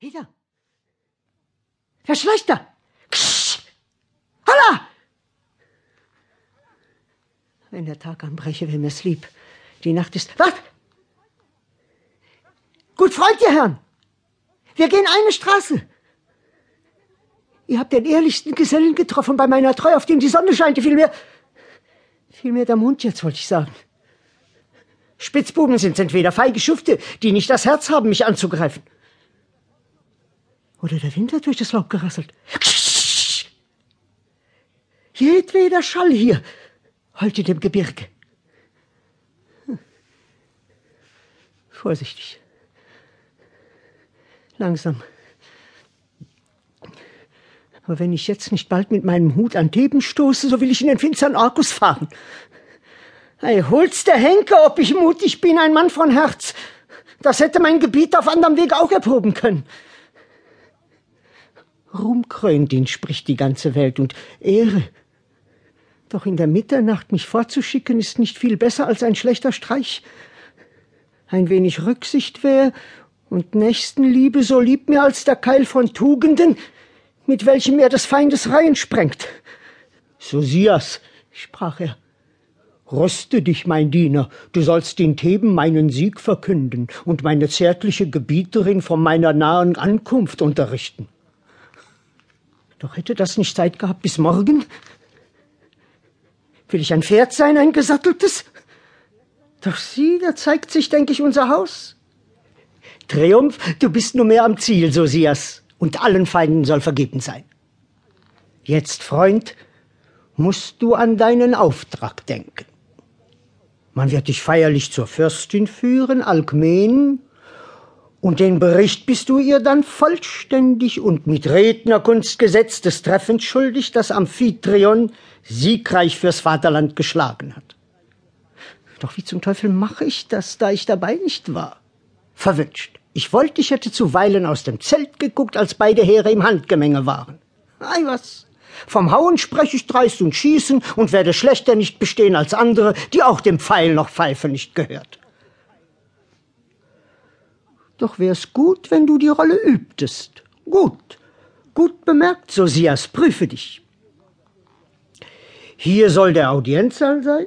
Peter! Wer schleicht da? Holla! Wenn der Tag anbreche, wäre mir's lieb. Die Nacht ist. Was? Gut, freut ihr Herrn! Wir gehen eine Straße. Ihr habt den ehrlichsten Gesellen getroffen bei meiner Treue, auf dem die Sonne scheint, vielmehr. Vielmehr der Mond jetzt, wollte ich sagen. Spitzbuben sind's entweder feige Schufte, die nicht das Herz haben, mich anzugreifen. Oder der Wind hat durch das Laub gerasselt. Jedweder Schall hier heult in dem Gebirge. Vorsichtig. Langsam. Aber wenn ich jetzt nicht bald mit meinem Hut an Theben stoße, so will ich in den finstern Argus fahren. Hey, hol's der Henker, ob ich mutig bin, ein Mann von Herz. Das hätte mein Gebiet auf anderem Weg auch erproben können. Ruhm krönt ihn, spricht die ganze Welt, und Ehre. Doch in der Mitternacht mich fortzuschicken, ist nicht viel besser als ein schlechter Streich. Ein wenig Rücksicht wär und Nächstenliebe so lieb mir als der Keil von Tugenden, mit welchem er des Feindes Reihen sprengt. Sosias, sprach er, Rüste dich, mein Diener, du sollst in Theben meinen Sieg verkünden und meine zärtliche Gebieterin von meiner nahen Ankunft unterrichten. Doch hätte das nicht Zeit gehabt bis morgen? Will ich ein Pferd sein, ein gesatteltes? Doch sieh, da zeigt sich, denk ich, unser Haus. Triumph, du bist nur mehr am Ziel, Sosias, und allen Feinden soll vergeben sein. Jetzt, Freund, musst du an deinen Auftrag denken. Man wird dich feierlich zur Fürstin führen, Alkmen, und den Bericht bist du ihr dann vollständig und mit Rednerkunst gesetztes Treffens schuldig, das Amphitryon siegreich fürs Vaterland geschlagen hat. Doch wie zum Teufel mache ich das, da ich dabei nicht war? Verwünscht. Ich wollte, ich hätte zuweilen aus dem Zelt geguckt, als beide Heere im Handgemenge waren. Ei was. Vom Hauen spreche ich dreist und schießen und werde schlechter nicht bestehen als andere, die auch dem Pfeil noch Pfeife nicht gehört. Doch wär's gut, wenn du die Rolle übtest. Gut, gut bemerkt, Sosias, prüfe dich. Hier soll der Audienzsaal sein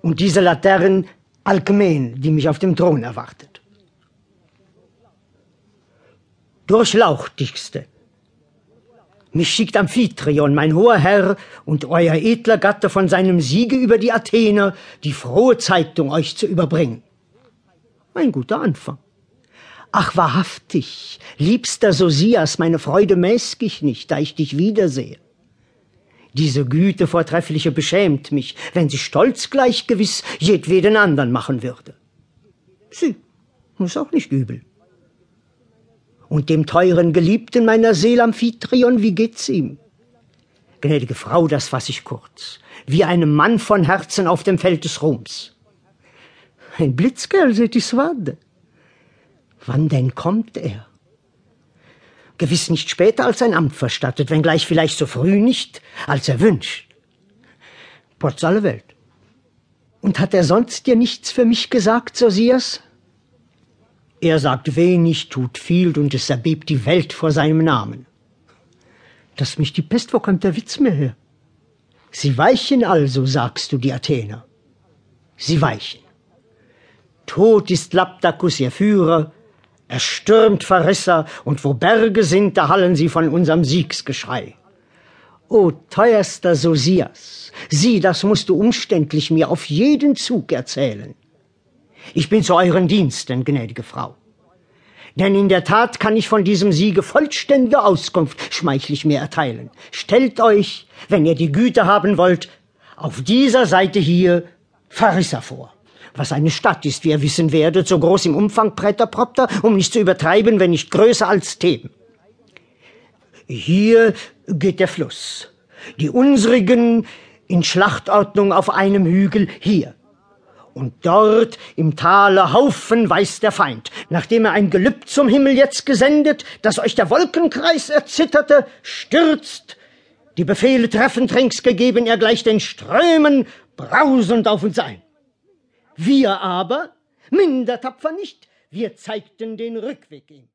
und diese Laterne Alkmen, die mich auf dem Thron erwartet. Durchlauchtigste, mich schickt Amphitryon, mein hoher Herr, und euer edler Gatte von seinem Siege über die Athener, die frohe Zeitung euch zu überbringen. Ein guter Anfang. Ach wahrhaftig, liebster Sosias, meine Freude mäßg ich nicht, da ich dich wiedersehe. Diese Güte vortreffliche beschämt mich, wenn sie stolz gleich gewiss jedweden andern machen würde. Sie, ist auch nicht übel. Und dem teuren Geliebten meiner Seele Amphitryon, wie geht's ihm? Gnädige Frau, das fass ich kurz, wie einem Mann von Herzen auf dem Feld des Ruhms. Ein Blitzkerl, seht ich Swade. Wann denn kommt er? Gewiss nicht später als sein Amt verstattet, wenngleich vielleicht so früh nicht, als er wünscht. Potz alle Welt. Und hat er sonst dir nichts für mich gesagt, Sosias? Er sagt wenig, tut viel, und es erbebt die Welt vor seinem Namen. Dass mich die Pest, wo kommt der Witz mehr her? Sie weichen also, sagst du, die Athener. Sie weichen. Tot ist Laptacus, ihr Führer, er stürmt Verrisser, und wo Berge sind, da hallen sie von unserem Siegsgeschrei. O teuerster Sosias, sieh, das musst du umständlich mir auf jeden Zug erzählen. Ich bin zu euren Diensten, gnädige Frau. Denn in der Tat kann ich von diesem Siege vollständige Auskunft schmeichlich mir erteilen. Stellt euch, wenn ihr die Güte haben wollt, auf dieser Seite hier Farissa vor was eine Stadt ist, wie ihr wissen werdet, so groß im Umfang Präterpropter, um nicht zu übertreiben, wenn nicht größer als Theben. Hier geht der Fluss. Die unsrigen in Schlachtordnung auf einem Hügel hier. Und dort im Tale haufenweis der Feind, nachdem er ein Gelübd zum Himmel jetzt gesendet, dass euch der Wolkenkreis erzitterte, stürzt, die Befehle treffend rings gegeben, er gleich den Strömen brausend auf uns ein. Wir aber, minder tapfer nicht, wir zeigten den Rückweg ihm.